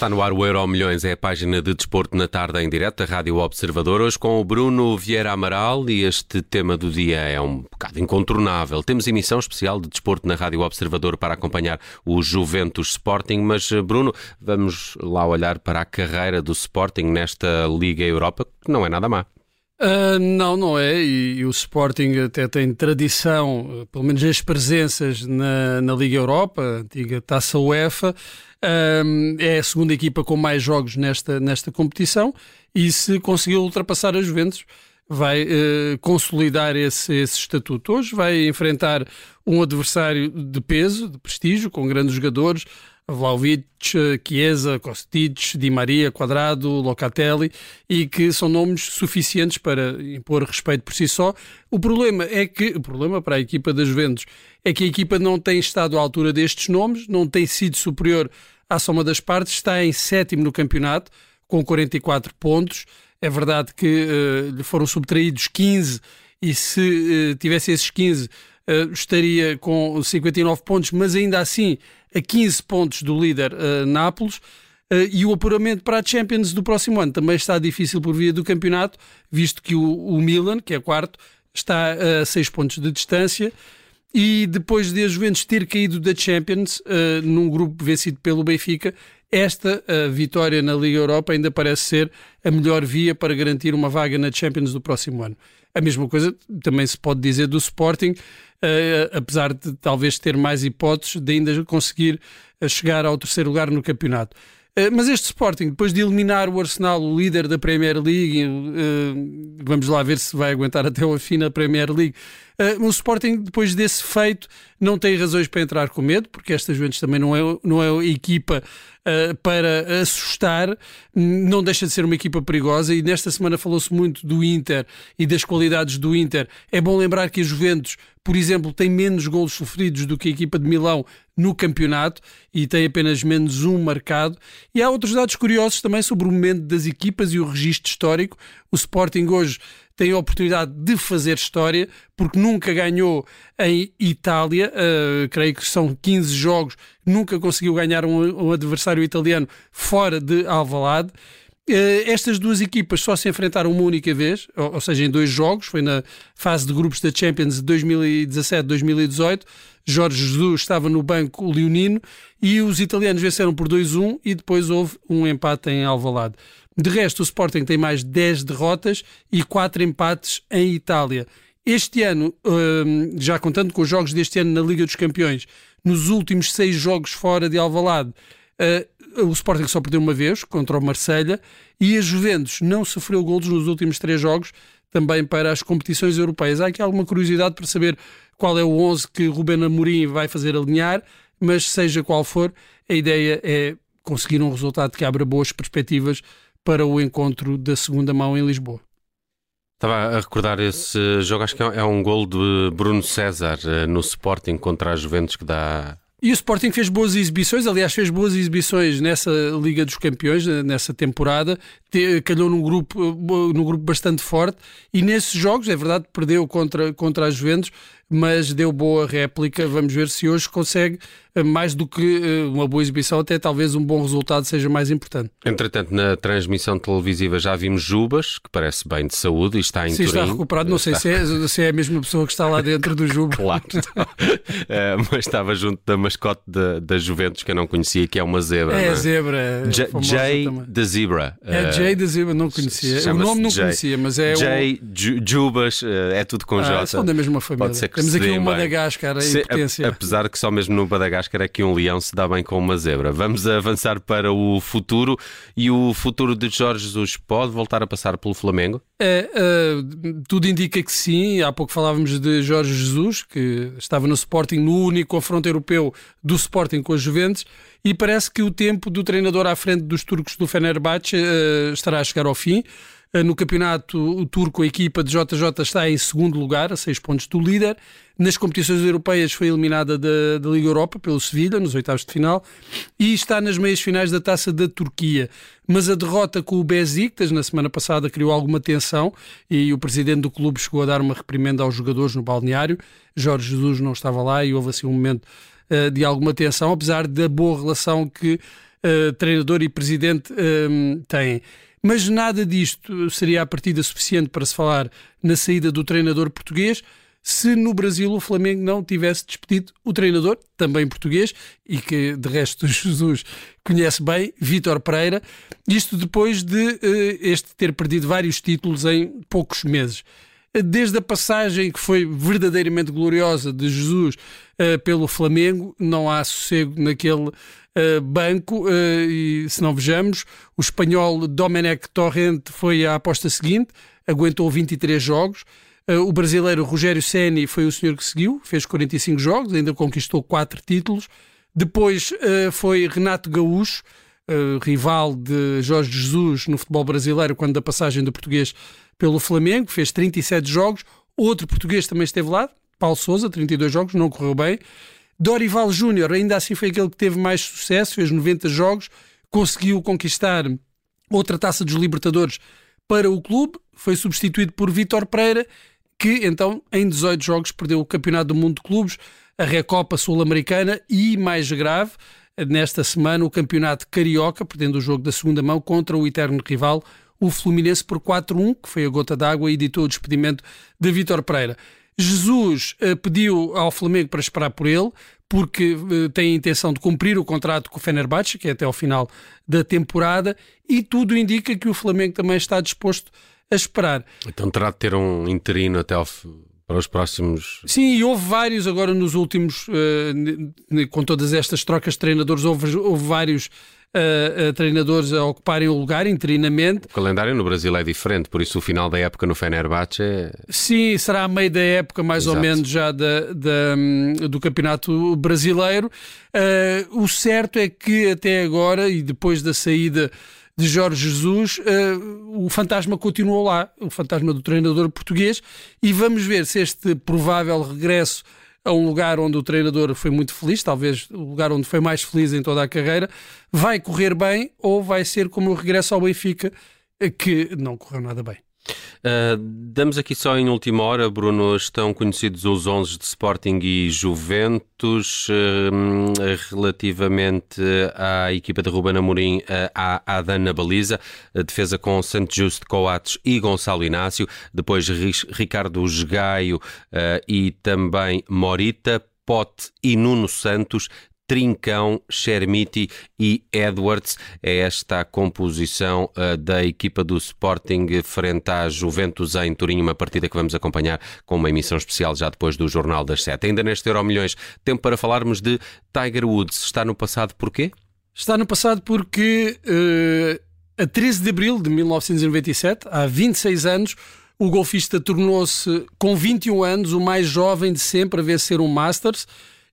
Está no ar o Euro Milhões, é a página de desporto na tarde em direto da Rádio Observador, hoje com o Bruno Vieira Amaral e este tema do dia é um bocado incontornável. Temos emissão especial de desporto na Rádio Observador para acompanhar o Juventus Sporting, mas Bruno, vamos lá olhar para a carreira do Sporting nesta Liga Europa, que não é nada má. Uh, não, não é. E, e, o Sporting até tem tradição, pelo menos as presenças na, na Liga Europa, antiga Taça UEFA. É a segunda equipa com mais jogos nesta, nesta competição e se conseguiu ultrapassar a Juventus vai uh, consolidar esse, esse estatuto. Hoje vai enfrentar um adversário de peso, de prestígio, com grandes jogadores, Vlaovic, Chiesa, Kostic, Di Maria, Quadrado, Locatelli e que são nomes suficientes para impor respeito por si só. O problema é que, o problema para a equipa das Juventus é que a equipa não tem estado à altura destes nomes, não tem sido superior à soma das partes, está em sétimo no campeonato com 44 pontos. É verdade que uh, lhe foram subtraídos 15 e se uh, tivesse esses 15 uh, estaria com 59 pontos, mas ainda assim a 15 pontos do líder uh, Nápoles. Uh, e o apuramento para a Champions do próximo ano também está difícil por via do campeonato, visto que o, o Milan, que é quarto, está a 6 pontos de distância. E depois de a Juventus ter caído da Champions, uh, num grupo vencido pelo Benfica, esta uh, vitória na Liga Europa ainda parece ser a melhor via para garantir uma vaga na Champions do próximo ano. A mesma coisa também se pode dizer do Sporting, uh, apesar de talvez ter mais hipóteses de ainda conseguir uh, chegar ao terceiro lugar no campeonato. Mas este Sporting, depois de eliminar o Arsenal, o líder da Premier League, vamos lá ver se vai aguentar até o fim na Premier League. O Sporting, depois desse feito, não tem razões para entrar com medo, porque esta Juventus também não é, não é equipa uh, para assustar, não deixa de ser uma equipa perigosa e nesta semana falou-se muito do Inter e das qualidades do Inter. É bom lembrar que a Juventus, por exemplo, tem menos golos sofridos do que a equipa de Milão no campeonato e tem apenas menos um marcado. E há outros dados curiosos também sobre o momento das equipas e o registro histórico. O Sporting hoje tem a oportunidade de fazer história, porque nunca ganhou em Itália, uh, creio que são 15 jogos, nunca conseguiu ganhar um, um adversário italiano fora de Alvalade. Uh, estas duas equipas só se enfrentaram uma única vez, ou, ou, seja, em dois jogos, foi na fase de grupos da Champions de 2017-2018. Jorge Jesus estava no banco leonino e os italianos venceram por 2-1 e depois houve um empate em Alvalade. De resto, o Sporting tem mais 10 derrotas e 4 empates em Itália. Este ano, hum, já contando com os jogos deste ano na Liga dos Campeões, nos últimos seis jogos fora de Alvalade, hum, o Sporting só perdeu uma vez contra o Marselha e a Juventus não sofreu golos nos últimos três jogos também para as competições europeias. Há aqui alguma curiosidade para saber qual é o 11 que Ruben Amorim vai fazer alinhar, mas seja qual for, a ideia é conseguir um resultado que abra boas perspectivas para o encontro da segunda mão em Lisboa. Estava a recordar esse jogo, acho que é um gol de Bruno César eh, no Sporting contra a Juventus que dá e o Sporting fez boas exibições, aliás, fez boas exibições nessa Liga dos Campeões, eh, nessa temporada, calhou num grupo, eh, num grupo bastante forte, e nesses jogos, é verdade, perdeu contra, contra a Juventus, mas deu boa réplica. Vamos ver se hoje consegue eh, mais do que eh, uma boa exibição, até talvez um bom resultado seja mais importante. Entretanto, na transmissão televisiva já vimos Jubas, que parece bem de saúde e está em Sim, Turim. está recuperado. Não sei se é, se é a mesma pessoa que está lá dentro do Juba. claro. é, mas estava junto da mascote da, da Juventus, que eu não conhecia, que é uma zebra. É a zebra. J Jay the Zebra. É Jay the Zebra, não conhecia. O nome não Jay. conhecia, mas é Jay, o... Jubas, é tudo com ah, J. São da mesma família. Pode ser que temos aqui um Madagascar em se, potência. apesar que só mesmo no Madagascar é que um leão se dá bem com uma zebra. Vamos avançar para o futuro e o futuro de Jorge Jesus pode voltar a passar pelo Flamengo? É, uh, tudo indica que sim. Há pouco falávamos de Jorge Jesus, que estava no Sporting, no único confronto europeu do Sporting com a Juventus, e parece que o tempo do treinador à frente dos turcos do Fenerbahçe uh, estará a chegar ao fim. Eh, no campeonato turco, a equipa de JJ está em segundo lugar, a seis pontos do líder. Nas competições europeias foi eliminada da, da Liga Europa pelo Sevilha, nos oitavos de final, e está nas meias finais da Taça da Turquia. Mas a derrota com o Besiktas na semana passada criou alguma tensão e o presidente do clube chegou a dar uma reprimenda aos jogadores no balneário. Jorge Jesus não estava lá e houve assim um momento uh, de alguma tensão, apesar da boa relação que uh, treinador e presidente uh, têm. Mas nada disto seria a partida suficiente para se falar na saída do treinador português se no Brasil o Flamengo não tivesse despedido o treinador, também português, e que de resto Jesus conhece bem, Vítor Pereira, isto depois de uh, este ter perdido vários títulos em poucos meses desde a passagem que foi verdadeiramente gloriosa de Jesus uh, pelo Flamengo, não há sossego naquele uh, banco. Uh, e se não vejamos, o espanhol Domenech Torrente foi a aposta seguinte, aguentou 23 jogos. o brasileiro Rogério Ceni foi o senhor que seguiu, fez 45 jogos, ainda conquistou 4 títulos. Depois foi Renato Gaúcho, rival de Jorge Jesus no futebol brasileiro, quando da passagem do português pelo Flamengo, fez 37 jogos. Outro português também esteve lá, Paulo Souza, 32 jogos, não correu bem. Dorival Júnior, ainda assim foi aquele que teve mais sucesso, fez 90 jogos, conseguiu conquistar outra taça dos Libertadores para o clube, foi substituído por Vítor Pereira, que então em 18 jogos perdeu o Campeonato do Mundo de Clubes, a Recopa Sul-Americana e, mais grave, nesta semana o Campeonato Carioca, perdendo o jogo da segunda mão contra o eterno rival, o Fluminense por 4-1, que foi a gota d'água e editou o despedimento de Vítor Pereira. Jesus uh, pediu ao Flamengo para esperar por ele, porque uh, tem a intenção de cumprir o contrato com o Fenerbahçe, que é até ao final da temporada, e tudo indica que o Flamengo também está disposto a esperar. Então terá de ter um interino até ao para os próximos. Sim, e houve vários agora nos últimos, uh, com todas estas trocas de treinadores, houve, houve vários uh, treinadores a ocuparem o lugar interinamente. O calendário no Brasil é diferente, por isso o final da época no Fenerbahçe é... Sim, será a meio da época, mais Exato. ou menos, já da, da, do Campeonato Brasileiro. O certo é que até agora, e depois da saída de Jorge Jesus, uh, o fantasma continuou lá, o fantasma do treinador português, e vamos ver se este provável regresso a um lugar onde o treinador foi muito feliz, talvez o lugar onde foi mais feliz em toda a carreira, vai correr bem ou vai ser como o regresso ao Benfica, que não correu nada bem. Uh, damos aqui só em última hora, Bruno, estão conhecidos os 11 de Sporting e Juventus uh, relativamente à equipa de Ruben Amorim, uh, à, à Dana Baliza, a defesa com Santo Justo, Coates e Gonçalo Inácio, depois Ricardo Gaio e também Morita, Pote e Nuno Santos, Trincão, Chermiti e Edwards. É esta a composição uh, da equipa do Sporting frente à Juventus em Turim, uma partida que vamos acompanhar com uma emissão especial já depois do Jornal das Sete. Ainda neste Euro Milhões, tempo para falarmos de Tiger Woods. Está no passado porquê? Está no passado porque uh, a 13 de abril de 1997, há 26 anos, o golfista tornou-se, com 21 anos, o mais jovem de sempre a vencer um Masters.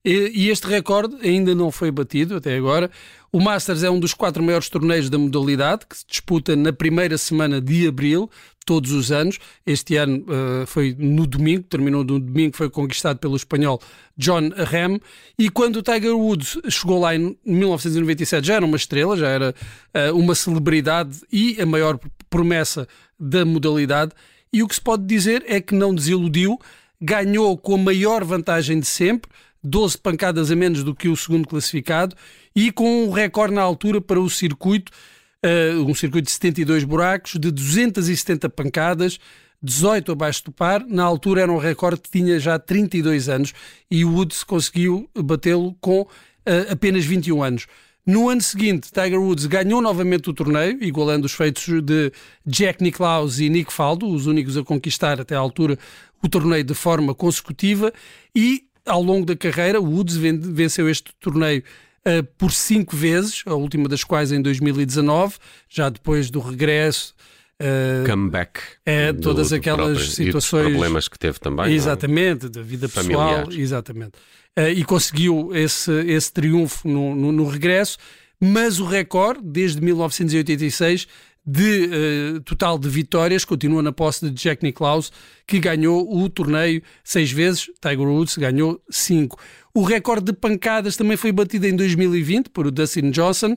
E, este recorde ainda não foi batido até agora. O Masters é um dos quatro maiores torneios da modalidade, que se disputa na primeira semana de abril, todos os anos. Este ano uh, foi no domingo, terminou no domingo, foi conquistado pelo espanhol John Ram. E quando o Tiger Woods chegou lá em 1997, já era uma estrela, já era uh, uma celebridade e a maior promessa da modalidade. E o que se pode dizer é que não desiludiu, ganhou com a maior vantagem de sempre 12 pancadas a menos do que o segundo classificado e com um recorde na altura para o circuito, uh, um circuito de 72 buracos, de 270 pancadas, 18 abaixo do par. Na altura era um recorde que tinha já 32 anos e o Woods conseguiu batê-lo com uh, apenas 21 anos. No ano seguinte, Tiger Woods ganhou novamente o torneio, igualando os feitos de Jack Nicklaus e Nick Faldo, os únicos a conquistar até à altura o torneio de forma consecutiva, e ao longo da carreira, o Woods venceu este torneio uh, por cinco vezes, a última das quais em 2019, já depois do regresso. Uh, Comeback. É, todas aquelas próprio, situações. problemas que teve também. É? Exatamente, não? da vida pessoal. Familiares. Exatamente. Uh, e conseguiu esse, esse triunfo no, no, no regresso, mas o recorde, desde 1986, de uh, total de vitórias, continua na posse de Jack Nicklaus, que ganhou o torneio seis vezes, Tiger Woods ganhou cinco. O recorde de pancadas também foi batido em 2020 por o Dustin Johnson,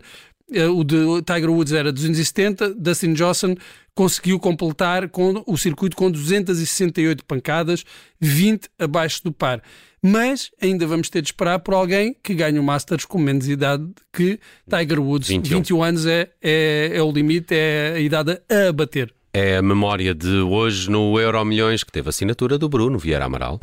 o de Tiger Woods era 270, Dustin Johnson conseguiu completar com o circuito com 268 pancadas, 20 abaixo do par. Mas ainda vamos ter de esperar por alguém que ganhe o Masters com menos idade que Tiger Woods. 21, 21 anos é, é, é o limite, é a idade a bater. É a memória de hoje no Euro Milhões que teve assinatura do Bruno Vieira Amaral.